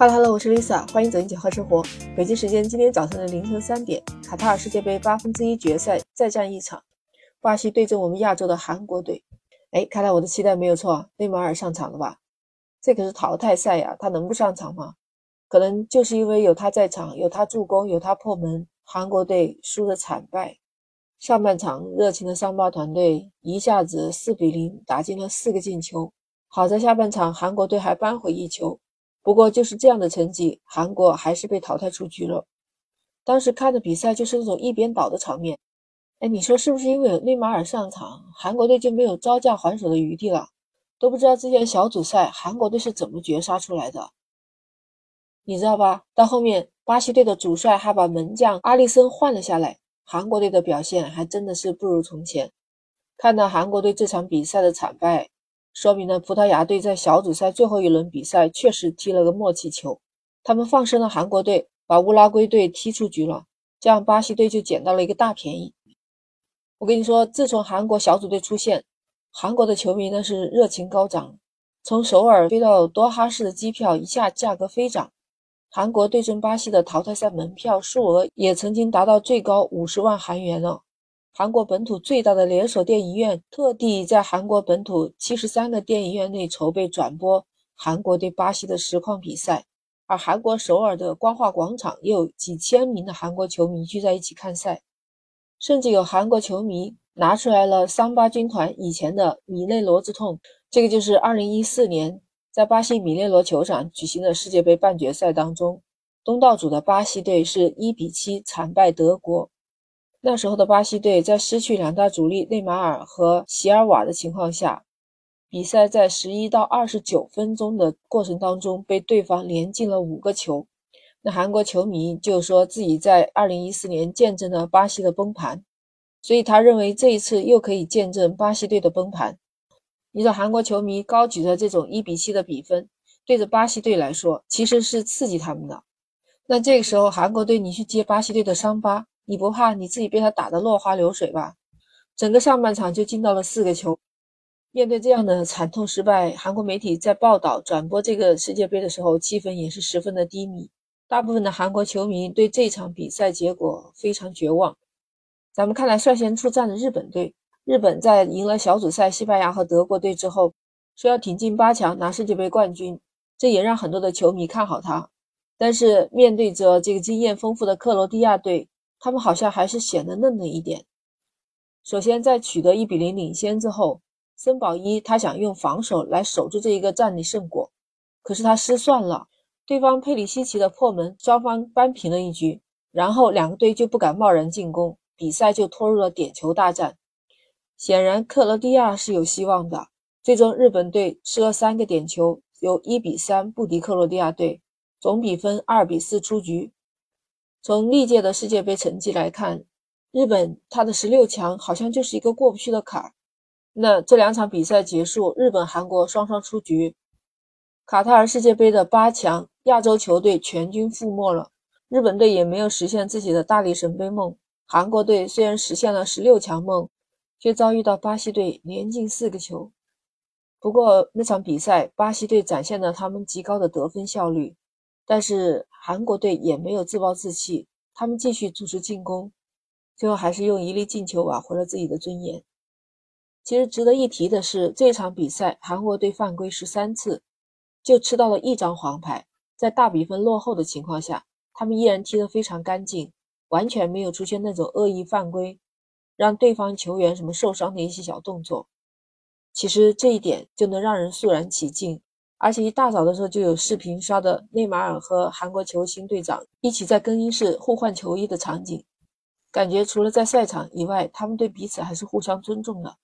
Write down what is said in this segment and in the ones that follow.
哈喽哈喽，我是 Lisa，欢迎走进九号生活。北京时间今天早上的凌晨三点，卡塔尔世界杯八分之一决赛再战一场，巴西对阵我们亚洲的韩国队。哎，看来我的期待没有错，内马尔上场了吧？这可是淘汰赛呀，他能不上场吗？可能就是因为有他在场，有他助攻，有他破门，韩国队输得惨败。上半场热情的桑巴团队一下子四比零打进了四个进球，好在下半场韩国队还扳回一球。不过就是这样的成绩，韩国还是被淘汰出局了。当时看的比赛就是那种一边倒的场面。哎，你说是不是因为内马尔上场，韩国队就没有招架还手的余地了？都不知道之前小组赛韩国队是怎么绝杀出来的，你知道吧？到后面巴西队的主帅还把门将阿里森换了下来，韩国队的表现还真的是不如从前。看到韩国队这场比赛的惨败。说明了葡萄牙队在小组赛最后一轮比赛确实踢了个默契球，他们放生了韩国队，把乌拉圭队踢出局了，这样巴西队就捡到了一个大便宜。我跟你说，自从韩国小组队出现，韩国的球迷那是热情高涨，从首尔飞到多哈市的机票一下价格飞涨，韩国对阵巴西的淘汰赛门票数额也曾经达到最高五十万韩元了。韩国本土最大的连锁电影院特地在韩国本土七十三个电影院内筹备转播韩国对巴西的实况比赛，而韩国首尔的光化广场也有几千名的韩国球迷聚在一起看赛，甚至有韩国球迷拿出来了桑巴军团以前的米内罗之痛，这个就是二零一四年在巴西米内罗球场举行的世界杯半决赛当中，东道主的巴西队是一比七惨败德国。那时候的巴西队在失去两大主力内马尔和席尔瓦的情况下，比赛在十一到二十九分钟的过程当中被对方连进了五个球。那韩国球迷就说自己在二零一四年见证了巴西的崩盘，所以他认为这一次又可以见证巴西队的崩盘。你说韩国球迷高举着这种一比七的比分，对着巴西队来说其实是刺激他们的。那这个时候韩国队你去接巴西队的伤疤。你不怕你自己被他打得落花流水吧？整个上半场就进到了四个球。面对这样的惨痛失败，韩国媒体在报道转播这个世界杯的时候，气氛也是十分的低迷。大部分的韩国球迷对这场比赛结果非常绝望。咱们看来率先出战的日本队，日本在赢了小组赛西班牙和德国队之后，说要挺进八强拿世界杯冠军，这也让很多的球迷看好他。但是面对着这个经验丰富的克罗地亚队，他们好像还是显得嫩了一点。首先，在取得一比零领先之后，森保一他想用防守来守住这一个战利胜果，可是他失算了。对方佩里西奇的破门，双方扳平了一局，然后两个队就不敢贸然进攻，比赛就拖入了点球大战。显然，克罗地亚是有希望的。最终，日本队吃了三个点球，由一比三不敌克罗地亚队，总比分二比四出局。从历届的世界杯成绩来看，日本他的十六强好像就是一个过不去的坎儿。那这两场比赛结束，日本、韩国双双出局，卡塔尔世界杯的八强亚洲球队全军覆没了。日本队也没有实现自己的大力神杯梦，韩国队虽然实现了十六强梦，却遭遇到巴西队连进四个球。不过那场比赛，巴西队展现了他们极高的得分效率。但是韩国队也没有自暴自弃，他们继续组织进攻，最后还是用一粒进球挽回了自己的尊严。其实值得一提的是，这场比赛韩国队犯规十三次，就吃到了一张黄牌。在大比分落后的情况下，他们依然踢得非常干净，完全没有出现那种恶意犯规，让对方球员什么受伤的一些小动作。其实这一点就能让人肃然起敬。而且一大早的时候就有视频刷的内马尔和韩国球星队长一起在更衣室互换球衣的场景，感觉除了在赛场以外，他们对彼此还是互相尊重的。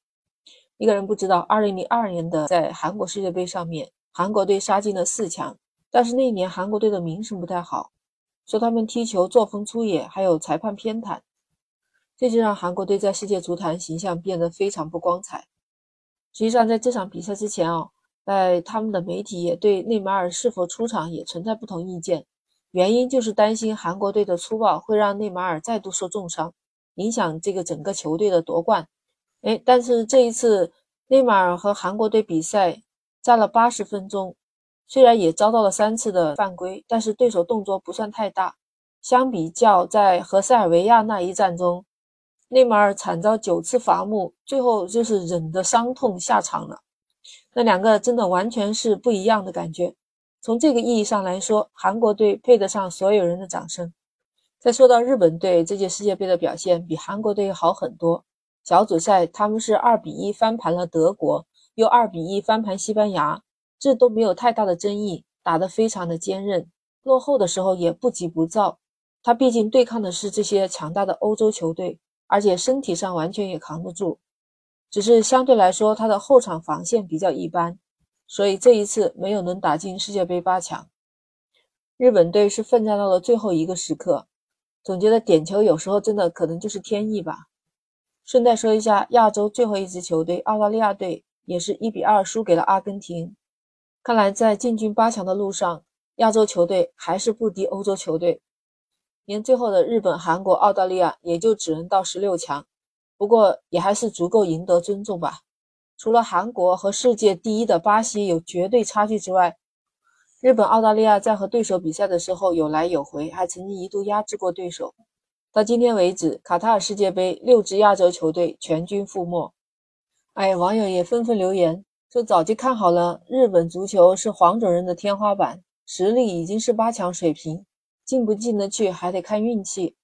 一个人不知道，二零零二年的在韩国世界杯上面，韩国队杀进了四强，但是那一年韩国队的名声不太好，说他们踢球作风粗野，还有裁判偏袒，这就让韩国队在世界足坛形象变得非常不光彩。实际上，在这场比赛之前哦。在他们的媒体也对内马尔是否出场也存在不同意见，原因就是担心韩国队的粗暴会让内马尔再度受重伤，影响这个整个球队的夺冠。哎，但是这一次内马尔和韩国队比赛战了八十分钟，虽然也遭到了三次的犯规，但是对手动作不算太大。相比较在和塞尔维亚那一战中，内马尔惨遭九次罚木，最后就是忍着伤痛下场了。那两个真的完全是不一样的感觉。从这个意义上来说，韩国队配得上所有人的掌声。再说到日本队这届世界杯的表现，比韩国队好很多。小组赛他们是二比一翻盘了德国，又二比一翻盘西班牙，这都没有太大的争议，打得非常的坚韧。落后的时候也不急不躁。他毕竟对抗的是这些强大的欧洲球队，而且身体上完全也扛得住。只是相对来说，他的后场防线比较一般。所以这一次没有能打进世界杯八强，日本队是奋战到了最后一个时刻。总觉得点球有时候真的可能就是天意吧。顺带说一下，亚洲最后一支球队澳大利亚队也是一比二输给了阿根廷。看来在进军八强的路上，亚洲球队还是不敌欧洲球队。连最后的日本、韩国、澳大利亚也就只能到十六强，不过也还是足够赢得尊重吧。除了韩国和世界第一的巴西有绝对差距之外，日本、澳大利亚在和对手比赛的时候有来有回，还曾经一度压制过对手。到今天为止，卡塔尔世界杯六支亚洲球队全军覆没。哎，网友也纷纷留言说，早就看好了日本足球是黄种人的天花板，实力已经是八强水平，进不进得去还得看运气。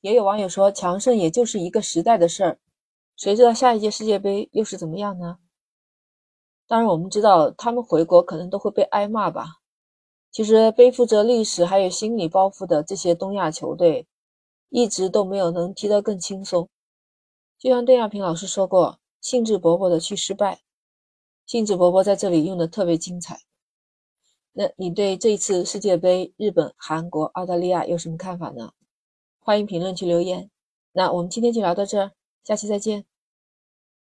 也有网友说，强盛也就是一个时代的事儿。谁知道下一届世界杯又是怎么样呢？当然，我们知道他们回国可能都会被挨骂吧。其实背负着历史还有心理包袱的这些东亚球队，一直都没有能踢得更轻松。就像邓亚萍老师说过：“兴致勃勃的去失败，兴致勃勃在这里用的特别精彩。”那你对这一次世界杯，日本、韩国、澳大利亚有什么看法呢？欢迎评论区留言。那我们今天就聊到这儿。下期再见。